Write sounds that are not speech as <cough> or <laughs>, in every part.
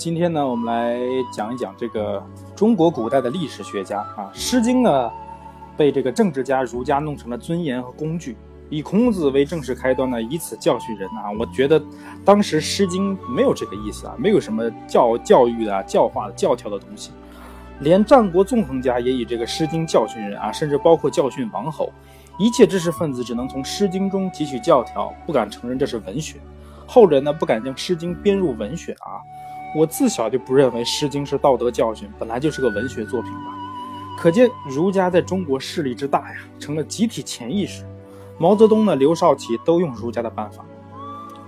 今天呢，我们来讲一讲这个中国古代的历史学家啊，《诗经》呢，被这个政治家儒家弄成了尊严和工具，以孔子为正式开端呢，以此教训人啊。我觉得当时《诗经》没有这个意思啊，没有什么教教育的、教化的、教条的东西，连战国纵横家也以这个《诗经》教训人啊，甚至包括教训王侯。一切知识分子只能从《诗经》中汲取教条，不敢承认这是文学。后人呢，不敢将《诗经》编入文学啊。我自小就不认为《诗经》是道德教训，本来就是个文学作品吧。可见儒家在中国势力之大呀，成了集体潜意识。毛泽东呢，刘少奇都用儒家的办法。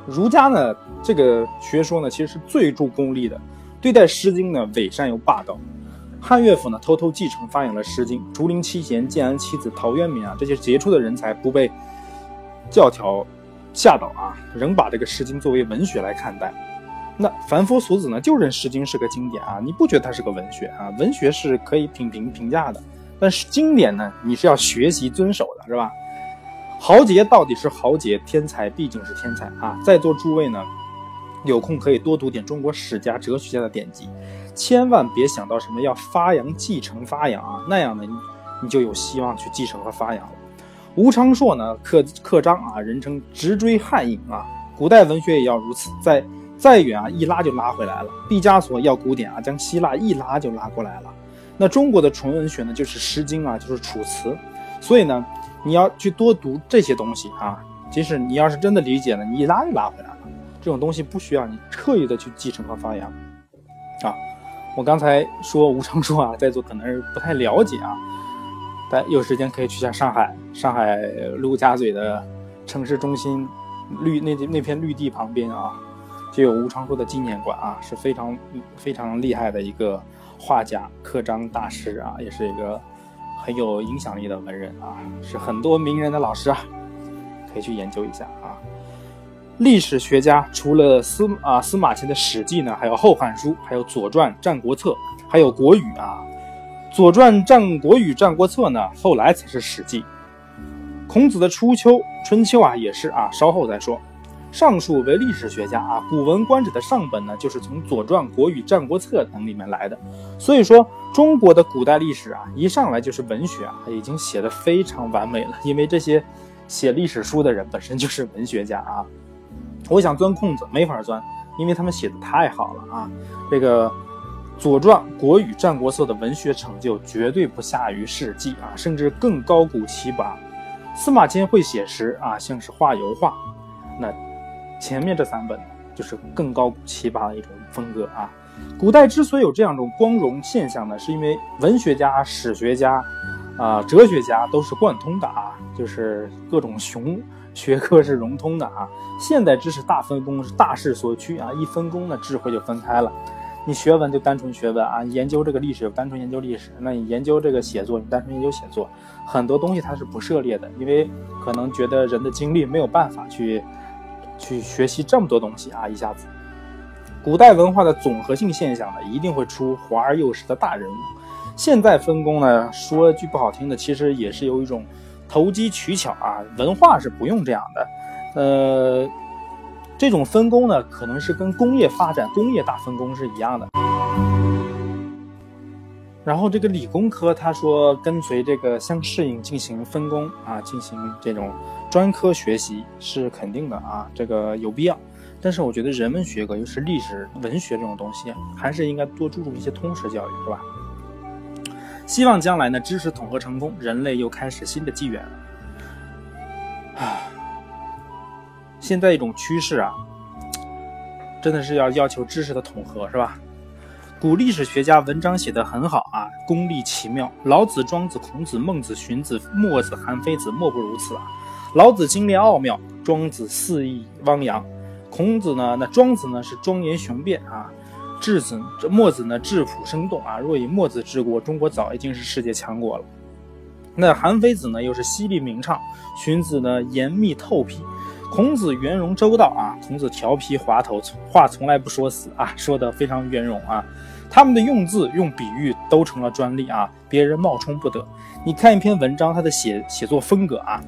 儒家呢，这个学说呢，其实是最重功利的，对待《诗经》呢，伪善又霸道。汉乐府呢，偷偷继承发扬了《诗经》。竹林七贤、建安七子、陶渊明啊，这些杰出的人才不被教条吓倒啊，仍把这个《诗经》作为文学来看待。那凡夫俗子呢，就认《诗经》是个经典啊，你不觉得它是个文学啊？文学是可以品评评价的，但是经典呢，你是要学习遵守的，是吧？豪杰到底是豪杰，天才毕竟是天才啊！在座诸位呢，有空可以多读点中国史家、哲学家的典籍，千万别想到什么要发扬、继承、发扬啊，那样呢，你你就有希望去继承和发扬了。吴昌硕呢，刻刻章啊，人称直追汉印啊，古代文学也要如此，在。再远啊，一拉就拉回来了。毕加索要古典啊，将希腊一拉就拉过来了。那中国的纯文学呢，就是《诗经》啊，就是《楚辞》。所以呢，你要去多读这些东西啊。即使你要是真的理解了，你一拉就拉回来了。这种东西不需要你刻意的去继承和发扬啊。我刚才说吴昌硕啊，在座可能是不太了解啊，但有时间可以去下上海，上海陆家嘴的城市中心绿那那片绿地旁边啊。就有吴昌硕的纪念馆啊，是非常非常厉害的一个画家、刻章大师啊，也是一个很有影响力的文人啊，是很多名人的老师啊，可以去研究一下啊。历史学家除了司啊司马迁的《史记》呢，还有《后汉书》，还有《左传》《战国策》，还有《国语》啊。《左传》《战国语》《战国策》呢，后来才是《史记》。孔子的《初秋》《春秋》啊，也是啊，稍后再说。上述为历史学家啊，《古文观止》的上本呢，就是从《左传》《国语》《战国策》等里面来的。所以说，中国的古代历史啊，一上来就是文学啊，已经写的非常完美了。因为这些写历史书的人本身就是文学家啊。<laughs> 我想钻空子没法钻，因为他们写的太好了啊。这个《左传》《国语》《战国策》的文学成就绝对不下于《史记》啊，甚至更高古奇拔。司马迁会写实啊，像是画油画，那。前面这三本就是更高古奇葩的一种风格啊。古代之所以有这样一种光荣现象呢，是因为文学家、史学家，啊，哲学家都是贯通的啊，就是各种雄学科是融通的啊。现代知识大分工是大势所趋啊，一分工呢，智慧就分开了。你学文就单纯学文啊，研究这个历史就单纯研究历史，那你研究这个写作，你单纯研究写作，很多东西它是不涉猎的，因为可能觉得人的精力没有办法去。去学习这么多东西啊！一下子，古代文化的总合性现象呢，一定会出华而又实的大人物。现在分工呢，说句不好听的，其实也是有一种投机取巧啊。文化是不用这样的，呃，这种分工呢，可能是跟工业发展、工业大分工是一样的。然后这个理工科，他说跟随这个相适应进行分工啊，进行这种专科学习是肯定的啊，这个有必要。但是我觉得人文学科，尤其是历史文学这种东西，还是应该多注重一些通识教育，是吧？希望将来呢，知识统合成功，人类又开始新的纪元。啊，现在一种趋势啊，真的是要要求知识的统合，是吧？古历史学家文章写得很好啊，功力奇妙。老子、庄子、孔子、孟子、荀子、墨子、韩非子，莫不如此啊。老子精炼奥妙，庄子肆意汪洋，孔子呢？那庄子呢？是庄严雄辩啊。质子这、墨子呢？质朴生动啊。若以墨子治国，中国早已经是世界强国了。那韩非子呢？又是犀利明畅，荀子呢？严密透辟，孔子圆融周到啊。孔子调皮滑头，话从来不说死啊，说的非常圆融啊。他们的用字、用比喻都成了专利啊，别人冒充不得。你看一篇文章，他的写写作风格啊，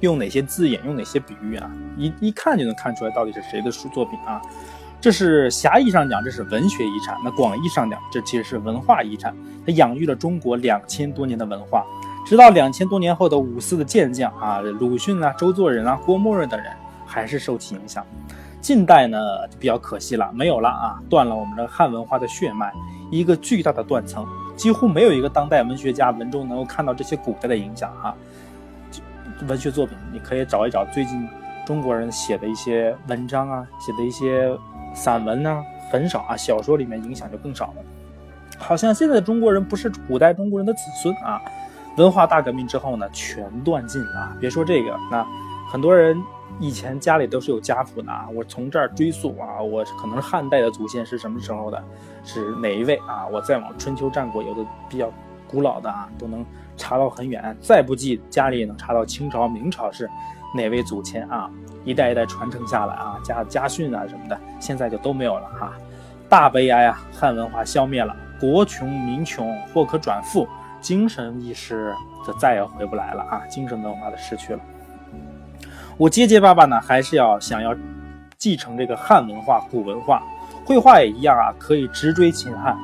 用哪些字眼，用哪些比喻啊，一一看就能看出来到底是谁的书作品啊。这是狭义上讲，这是文学遗产；那广义上讲，这其实是文化遗产。它养育了中国两千多年的文化，直到两千多年后的五四的健将啊，鲁迅啊、周作人啊、郭沫若等人还是受其影响。近代呢比较可惜了，没有了啊，断了我们的汉文化的血脉，一个巨大的断层，几乎没有一个当代文学家文中能够看到这些古代的影响哈。文学作品你可以找一找最近中国人写的一些文章啊，写的一些。散文呢很少啊，小说里面影响就更少了。好像现在的中国人不是古代中国人的子孙啊。文化大革命之后呢，全断尽了。别说这个，那很多人以前家里都是有家谱的啊。我从这儿追溯啊，我可能汉代的祖先是什么时候的，是哪一位啊？我再往春秋战国，有的比较古老的啊，都能查到很远。再不济，家里也能查到清朝、明朝是哪位祖先啊？一代一代传承下来啊，家家训啊什么的，现在就都没有了哈，大悲哀啊！汉文化消灭了，国穷民穷，或可转富，精神意识则再也回不来了啊！精神文化的失去了。我结结巴巴呢，还是要想要继承这个汉文化、古文化，绘画也一样啊，可以直追秦汉。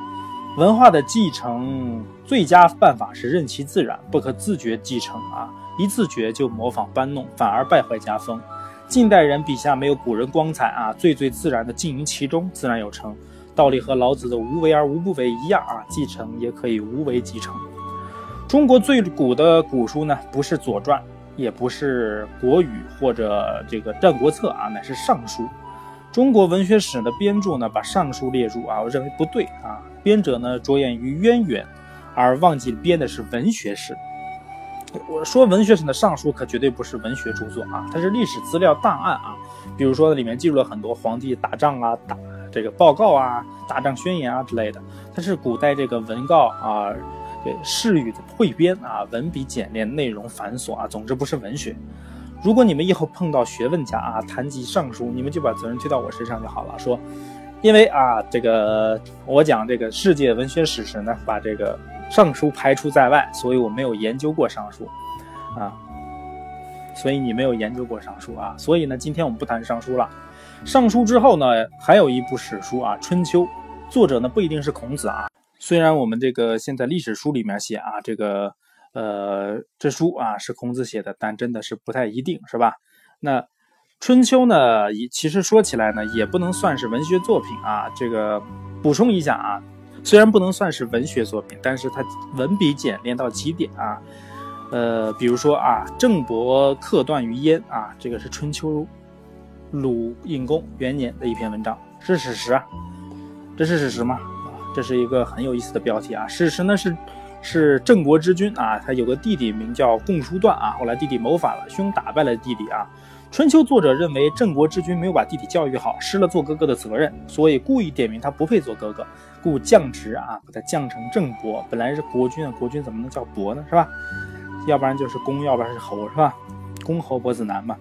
文化的继承最佳办法是任其自然，不可自觉继承啊！一自觉就模仿搬弄，反而败坏家风。近代人笔下没有古人光彩啊，最最自然的浸淫其中，自然有成。道理和老子的无为而无不为一样啊，继承也可以无为继承。中国最古的古书呢，不是《左传》，也不是《国语》或者这个《战国策》啊，乃是《尚书》。中国文学史的编著呢，把《尚书》列入啊，我认为不对啊。编者呢，着眼于渊源，而忘记编的是文学史。我说文学史的尚书可绝对不是文学著作啊，它是历史资料档案啊。比如说里面记录了很多皇帝打仗啊、打这个报告啊、打仗宣言啊之类的。它是古代这个文告啊，对誓语的汇编啊，文笔简练，内容繁琐啊。总之不是文学。如果你们以后碰到学问家啊谈及尚书，你们就把责任推到我身上就好了。说，因为啊这个我讲这个世界文学史时呢，把这个。尚书排除在外，所以我没有研究过尚书，啊，所以你没有研究过尚书啊，所以呢，今天我们不谈尚书了。尚书之后呢，还有一部史书啊，《春秋》，作者呢不一定是孔子啊。虽然我们这个现在历史书里面写啊，这个呃这书啊是孔子写的，但真的是不太一定，是吧？那《春秋》呢，也其实说起来呢，也不能算是文学作品啊。这个补充一下啊。虽然不能算是文学作品，但是它文笔简练到极点啊。呃，比如说啊，郑伯克段于鄢啊，这个是春秋鲁隐公元年的一篇文章，是史实啊。这是史实吗？这是一个很有意思的标题啊。史实呢是是郑国之君啊，他有个弟弟名叫共叔段啊，后来弟弟谋反了，兄打败了弟弟啊。春秋作者认为郑国之君没有把弟弟教育好，失了做哥哥的责任，所以故意点名他不配做哥哥，故降职啊，把他降成郑伯。本来是国君啊，国君怎么能叫伯呢？是吧？要不然就是公，要不然是侯，是吧？公侯伯子男嘛。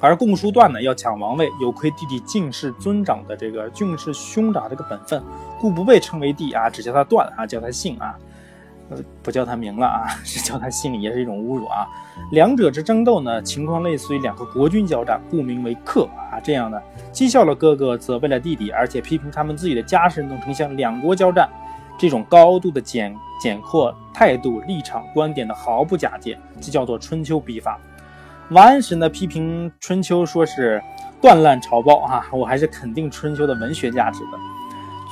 而共叔段呢，要抢王位，有亏弟弟敬事尊长的这个敬事兄长这个本分，故不被称为弟啊，只叫他段啊，叫他姓啊。呃，不叫他名了啊，<laughs> 是叫他姓，也是一种侮辱啊。两者之争斗呢，情况类似于两个国君交战，故名为克啊。这样呢，讥笑了哥哥，责备了弟弟，而且批评他们自己的家事弄成像两国交战，这种高度的简简括态度、立场、观点的毫不假借，就叫做春秋笔法。王安石呢，批评春秋说是断烂朝报啊，我还是肯定春秋的文学价值的。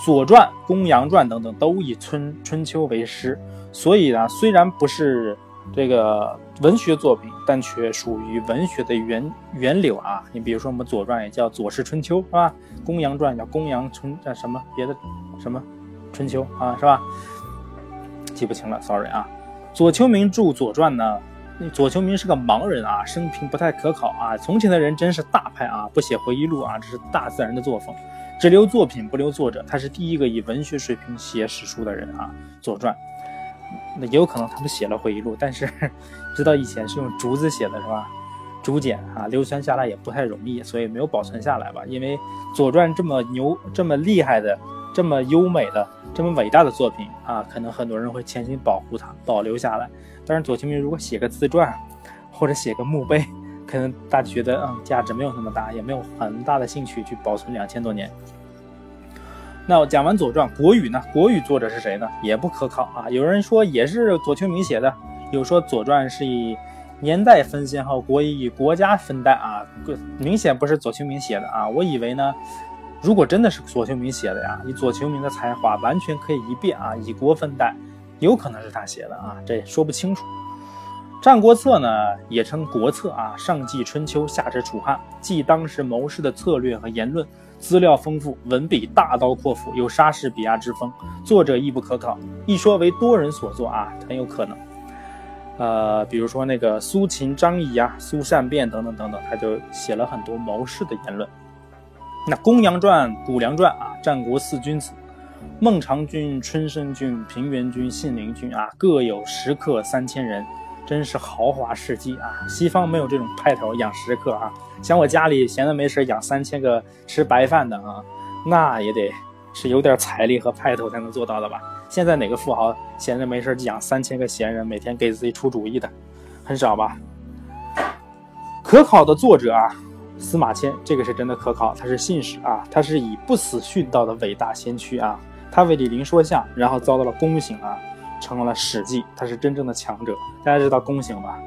左传、公羊传等等都以春春秋为师。所以呢，虽然不是这个文学作品，但却属于文学的源源流啊。你比如说，我们《左传》也叫《左氏春秋》，是吧？《公羊传》叫《公羊春》，叫什么别的什么春秋啊，是吧？记不清了，sorry 啊。左丘明著《左传》呢，左丘明是个盲人啊，生平不太可考啊。从前的人真是大派啊，不写回忆录啊，这是大自然的作风，只留作品不留作者。他是第一个以文学水平写史书的人啊，《左传》。那也有可能他们写了回忆录，但是 <laughs> 知道以前是用竹子写的是吧？竹简啊，流传下来也不太容易，所以没有保存下来吧。因为《左传》这么牛、这么厉害的、这么优美的、这么伟大的作品啊，可能很多人会潜心保护它、保留下来。但是左丘明如果写个自传，或者写个墓碑，<laughs> 可能大家觉得嗯价值没有那么大，也没有很大的兴趣去保存两千多年。那讲完《左传》，《国语》呢？《国语》作者是谁呢？也不可考啊。有人说也是左丘明写的，有说《左传》是以年代分先后，《国语》以国家分代啊，明显不是左丘明写的啊。我以为呢，如果真的是左丘明写的呀，以左丘明的才华，完全可以一变啊，以国分代，有可能是他写的啊，这也说不清楚。《战国策》呢，也称《国策》啊，上记春秋，下至楚汉，记当时谋士的策略和言论。资料丰富，文笔大刀阔斧，有莎士比亚之风。作者亦不可考，一说为多人所作啊，很有可能。呃，比如说那个苏秦、张仪啊，苏善变等等等等，他就写了很多谋士的言论。那公羊传、谷梁传啊，战国四君子，孟尝君、春申君、平原君、信陵君啊，各有食客三千人。真是豪华事迹啊！西方没有这种派头养食客啊，像我家里闲的没事养三千个吃白饭的啊，那也得是有点财力和派头才能做到的吧？现在哪个富豪闲着没事养三千个闲人，每天给自己出主意的，很少吧？可考的作者啊，司马迁，这个是真的可考，他是信使啊，他是以不死殉道的伟大先驱啊，他为李陵说相，然后遭到了宫刑啊。成为了史记，他是真正的强者。大家知道宫刑吧？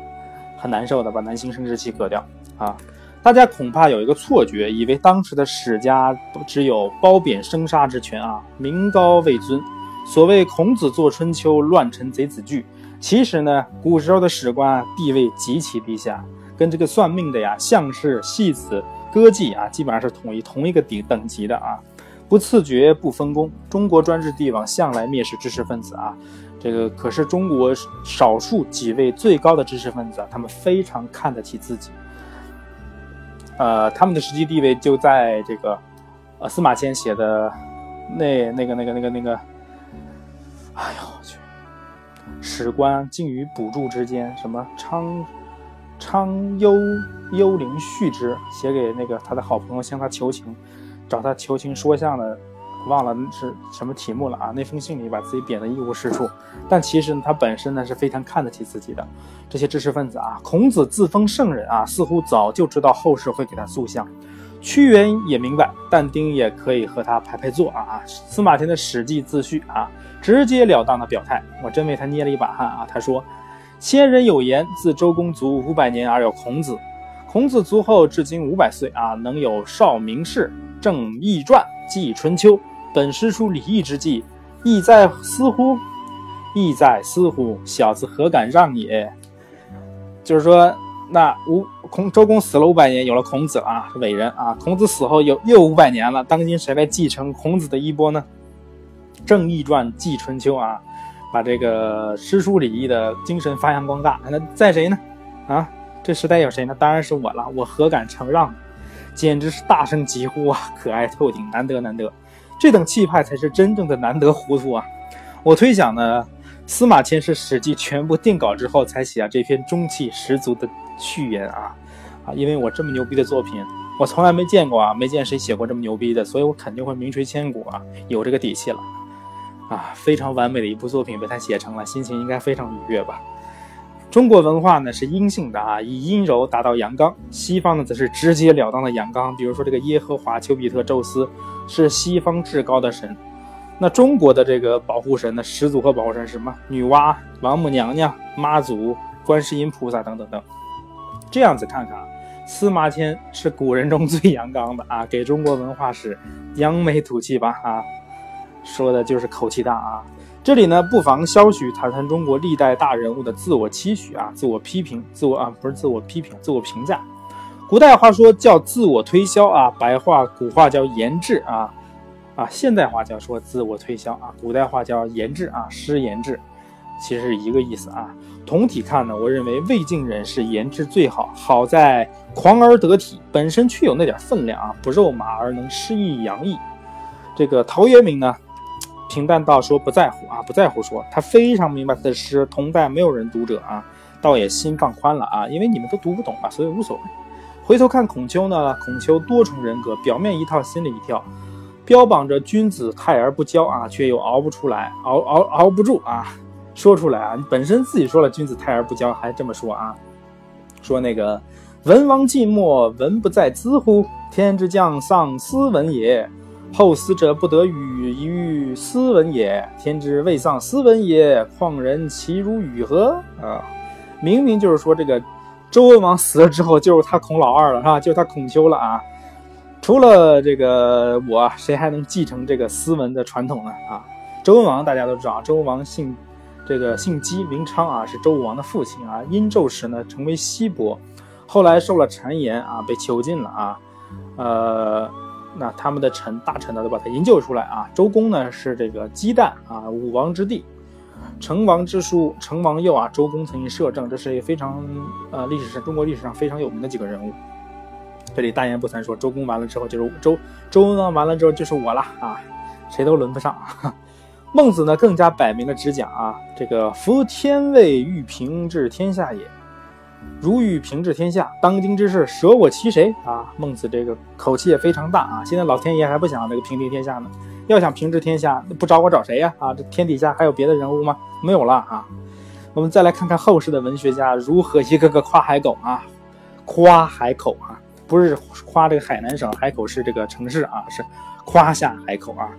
很难受的，把男性生殖器割掉啊！大家恐怕有一个错觉，以为当时的史家只有褒贬生杀之权啊，名高位尊。所谓孔子作春秋，乱臣贼子惧。其实呢，古时候的史官地位极其低下，跟这个算命的呀、相士、戏子、歌妓啊，基本上是统一同一个顶等级的啊。不赐爵，不分工。中国专制帝王向来蔑视知识分子啊。这个可是中国少数几位最高的知识分子啊，他们非常看得起自己。呃，他们的实际地位就在这个，呃，司马迁写的那那个那个那个那个，哎呦我去，史官竟与补助之间，什么昌昌幽幽灵续之，写给那个他的好朋友向他求情，找他求情说相的。忘了是什么题目了啊？那封信里把自己贬得一无是处，但其实呢，他本身呢是非常看得起自己的。这些知识分子啊，孔子自封圣人啊，似乎早就知道后世会给他塑像。屈原也明白，但丁也可以和他排排坐啊。司马迁的《史记》自序啊，直截了当的表态，我真为他捏了一把汗啊。他说：“先人有言，自周公卒五百年而有孔子。孔子卒后至今五百岁啊，能有少名士，正易传，记春秋。”本诗书礼义之计，意在思乎？意在思乎？小子何敢让也？就是说，那吴孔周公死了五百年，有了孔子了啊，伟人啊。孔子死后有又五百年了，当今谁来继承孔子的衣钵呢？正义传记春秋啊，把这个诗书礼义的精神发扬光大。那在谁呢？啊，这时代有谁呢？当然是我了。我何敢承让？简直是大声疾呼啊！可爱透顶，难得难得。这等气派才是真正的难得糊涂啊！我推想呢，司马迁是《史记》全部定稿之后才写下这篇中气十足的序言啊啊！因为我这么牛逼的作品，我从来没见过啊，没见谁写过这么牛逼的，所以我肯定会名垂千古啊，有这个底气了啊！非常完美的一部作品被他写成了，心情应该非常愉悦吧？中国文化呢是阴性的啊，以阴柔达到阳刚；西方呢则是直截了当的阳刚。比如说这个耶和华、丘比特、宙斯是西方至高的神，那中国的这个保护神呢，始祖和保护神是什么？女娲、王母娘娘、妈祖、观世音菩萨等等等。这样子看看啊，司马迁是古人中最阳刚的啊，给中国文化史扬眉吐气吧啊，说的就是口气大啊。这里呢，不妨稍许谈谈中国历代大人物的自我期许啊，自我批评，自我啊不是自我批评，自我评价。古代话说叫自我推销啊，白话古话叫言志啊，啊现代话叫说自我推销啊，古代话叫言志啊，诗言志，其实是一个意思啊。总体看呢，我认为魏晋人是言志最好，好在狂而得体，本身具有那点分量啊，不肉麻而能诗意洋溢。这个陶渊明呢？平淡到说不在乎啊，不在乎说，他非常明白他的诗同代没有人读者啊，倒也心放宽了啊，因为你们都读不懂嘛，所以无所谓。回头看孔丘呢，孔丘多重人格，表面一套，心里一套，标榜着君子泰而不骄啊，却又熬不出来，熬熬熬不住啊，说出来啊，你本身自己说了君子泰而不骄，还这么说啊，说那个文王寂寞，文不在兹乎？天之将丧斯文也。后死者不得语，于斯文也。天之未丧斯文也，况人其如与何？啊，明明就是说这个周文王死了之后，就是他孔老二了，是吧？就是他孔丘了啊。除了这个我，谁还能继承这个斯文的传统呢？啊，周文王大家都知道，周文王姓这个姓姬，名昌啊，是周武王的父亲啊。殷纣时呢，成为西伯，后来受了谗言啊，被囚禁了啊。呃。那他们的臣大臣呢，都把他营救出来啊。周公呢是这个姬旦啊，武王之弟，成王之叔，成王佑啊。周公曾经摄政，这是一个非常呃历史上中国历史上非常有名的几个人物。这里大言不惭说，周公完了之后就是周周文王完了之后就是我了啊，谁都轮不上。孟子呢更加摆明了直讲啊，这个夫天位欲平治天下也。如欲平治天下，当今之事，舍我其谁啊？孟子这个口气也非常大啊！现在老天爷还不想这个平定天下呢，要想平治天下，不找我找谁呀？啊，这天底下还有别的人物吗？没有了啊！我们再来看看后世的文学家如何一个个夸海口啊，夸海口啊，不是夸这个海南省海口市这个城市啊，是夸下海口啊。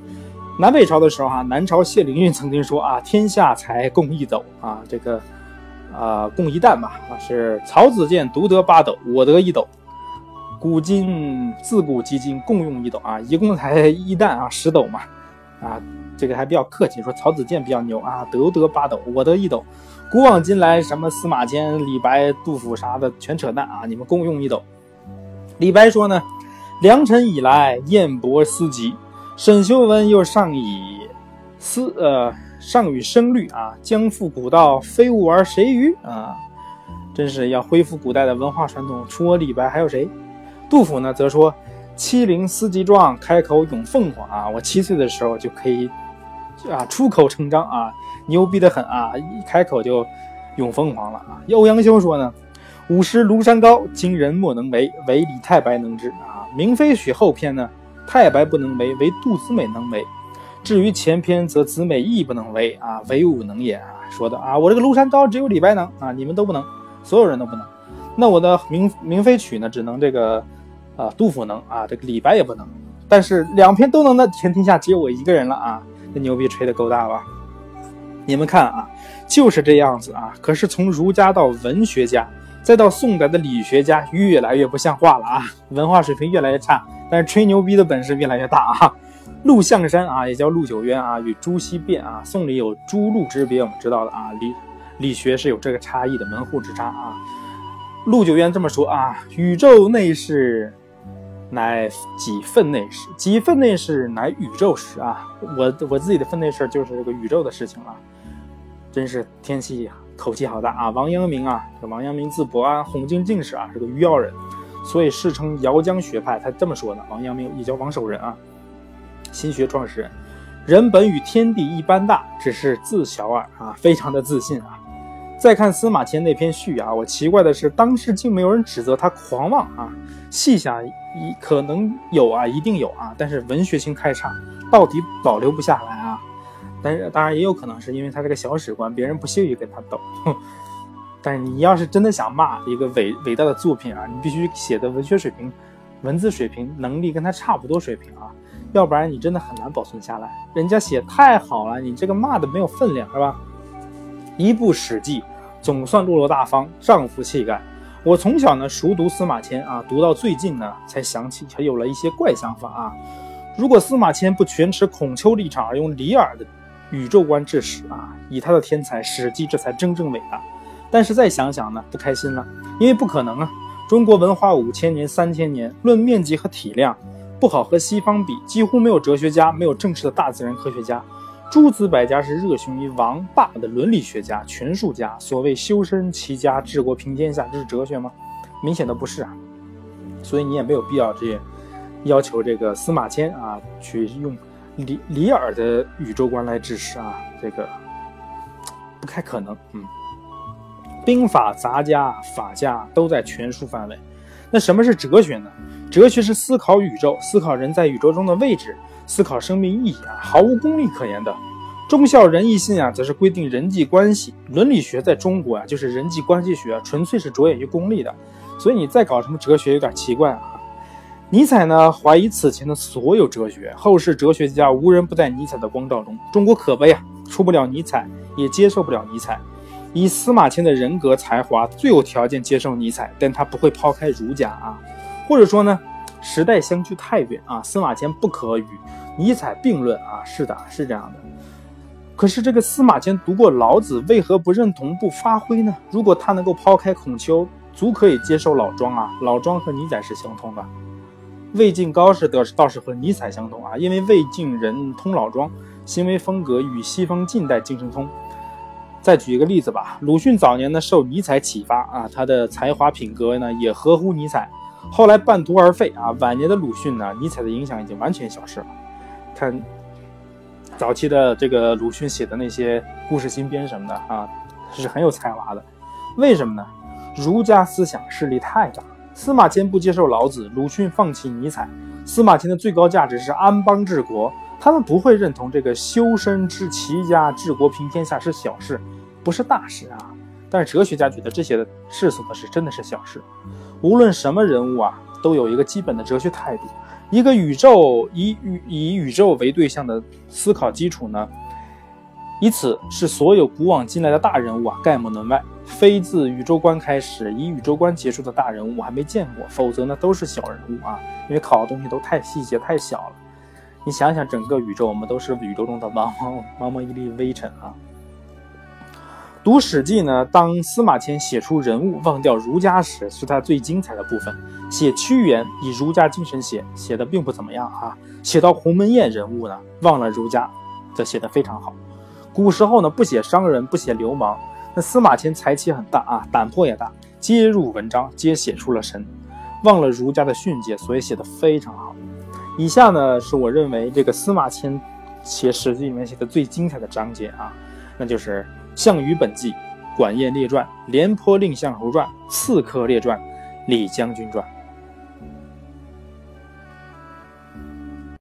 南北朝的时候啊，南朝谢灵运曾经说啊，天下才共一斗啊，这个。啊，共一担吧！是曹子建独得八斗，我得一斗。古今自古及今共用一斗啊，一共才一担啊，十斗嘛。啊，这个还比较客气，说曹子建比较牛啊，得得八斗，我得一斗。古往今来，什么司马迁、李白、杜甫啥的，全扯淡啊！你们共用一斗。李白说呢，良辰已来，燕伯思及。沈修文又上以思呃。上与声律啊，将复古道，非吾而谁与啊？真是要恢复古代的文化传统。除我李白还有谁？杜甫呢，则说：“七龄思及壮，开口咏凤凰啊！我七岁的时候就可以啊，出口成章啊，牛逼的很啊，一开口就咏凤凰了啊。”欧阳修说呢：“五十庐山高，今人莫能为，唯李太白能之啊。”明妃许后篇呢，太白不能为，唯杜子美能为。至于前篇，则子美亦不能为啊，唯吾能也啊。说的啊，我这个庐山高，只有李白能啊，你们都不能，所有人都不能。那我的明明妃曲呢，只能这个啊，杜甫能啊，这个李白也不能。但是两篇都能的天天下只有我一个人了啊，这牛逼吹的够大吧？你们看啊，就是这样子啊。可是从儒家到文学家，再到宋代的理学家，越来越不像话了啊，文化水平越来越差，但是吹牛逼的本事越来越大啊。陆象山啊，也叫陆九渊啊，与朱熹辩啊。宋里有朱陆之别，我们知道的啊。理理学是有这个差异的门户之差啊。陆九渊这么说啊：宇宙内事，乃己分内事；己分内事，乃宇宙事啊。我我自己的分内事就是这个宇宙的事情了。真是天气呀口气好大啊！王阳明啊，这王阳明字伯安，红经进士啊，是个余姚人，所以世称姚江学派。他这么说的。王阳明也叫王守仁啊。心学创始人，人本与天地一般大，只是自小耳啊，非常的自信啊。再看司马迁那篇序啊，我奇怪的是，当时竟没有人指责他狂妄啊。细想，一可能有啊，一定有啊，但是文学性太差，到底保留不下来啊。但是当然也有可能是因为他这个小史官，别人不屑于跟他斗。<laughs> 但是你要是真的想骂一个伟伟大的作品啊，你必须写的文学水平、文字水平、能力跟他差不多水平啊。要不然你真的很难保存下来。人家写太好了，你这个骂的没有分量，是吧？一部《史记》总算落落大方，丈夫气概。我从小呢熟读司马迁啊，读到最近呢才想起，才有了一些怪想法啊。如果司马迁不全持孔丘立场，而用李耳的宇宙观治史啊，以他的天才，《史记》这才真正伟大。但是再想想呢，不开心了，因为不可能啊！中国文化五千年、三千年，论面积和体量。不好和西方比，几乎没有哲学家，没有正式的大自然科学家。诸子百家是热衷于王霸的伦理学家、权术家。所谓修身齐家治国平天下，这是哲学吗？明显的不是啊。所以你也没有必要这要求这个司马迁啊，去用李李耳的宇宙观来治世啊，这个不太可能。嗯，兵法、杂家、法家都在权术范围。那什么是哲学呢？哲学是思考宇宙，思考人在宇宙中的位置，思考生命意义啊，毫无功利可言的。忠孝仁义信啊，则是规定人际关系。伦理学在中国啊，就是人际关系学，纯粹是着眼于功利的。所以你再搞什么哲学，有点奇怪啊。尼采呢，怀疑此前的所有哲学，后世哲学家无人不在尼采的光照中。中国可悲啊，出不了尼采，也接受不了尼采。以司马迁的人格才华，最有条件接受尼采，但他不会抛开儒家啊，或者说呢，时代相距太远啊，司马迁不可与尼采并论啊。是的，是这样的。可是这个司马迁读过老子，为何不认同不发挥呢？如果他能够抛开孔丘，足可以接受老庄啊。老庄和尼采是相通的。魏晋高士德倒是和尼采相同啊，因为魏晋人通老庄，行为风格与西方近代精神通。再举一个例子吧，鲁迅早年呢受尼采启发啊，他的才华品格呢也合乎尼采，后来半途而废啊。晚年的鲁迅呢，尼采的影响已经完全消失了。看早期的这个鲁迅写的那些故事新编什么的啊，是很有才华的。为什么呢？儒家思想势力太大。司马迁不接受老子，鲁迅放弃尼采。司马迁的最高价值是安邦治国，他们不会认同这个修身之齐家治国平天下是小事，不是大事啊。但是哲学家觉得这些世俗的事真的是小事。无论什么人物啊，都有一个基本的哲学态度。一个宇宙以宇以宇宙为对象的思考基础呢？以此是所有古往今来的大人物啊，概莫能外。非自宇宙观开始，以宇宙观结束的大人物我还没见过，否则呢都是小人物啊。因为考的东西都太细节太小了。你想想，整个宇宙，我们都是宇宙中的茫茫茫茫一粒微尘啊。读《史记》呢，当司马迁写出人物忘掉儒家时，是他最精彩的部分。写屈原以儒家精神写，写的并不怎么样啊。写到鸿门宴人物呢，忘了儒家，则写得非常好。古时候呢，不写商人，不写流氓。那司马迁才气很大啊，胆魄也大，皆入文章，皆写出了神，忘了儒家的训诫，所以写得非常好。以下呢，是我认为这个司马迁写《史记》里面写的最精彩的章节啊，那就是《项羽本纪》《管晏列传》《廉颇蔺相如传》《刺客列传》《李将军传》。